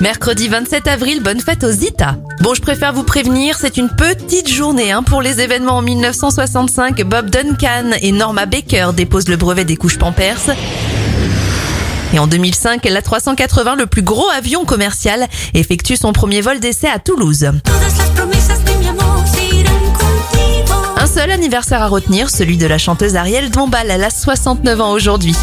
Mercredi 27 avril, bonne fête aux Zita. Bon, je préfère vous prévenir, c'est une petite journée hein, pour les événements en 1965. Bob Duncan et Norma Baker déposent le brevet des couches Pampers. Et en 2005, la 380, le plus gros avion commercial, effectue son premier vol d'essai à Toulouse. Un seul anniversaire à retenir, celui de la chanteuse Ariel Dombal. Elle a 69 ans aujourd'hui.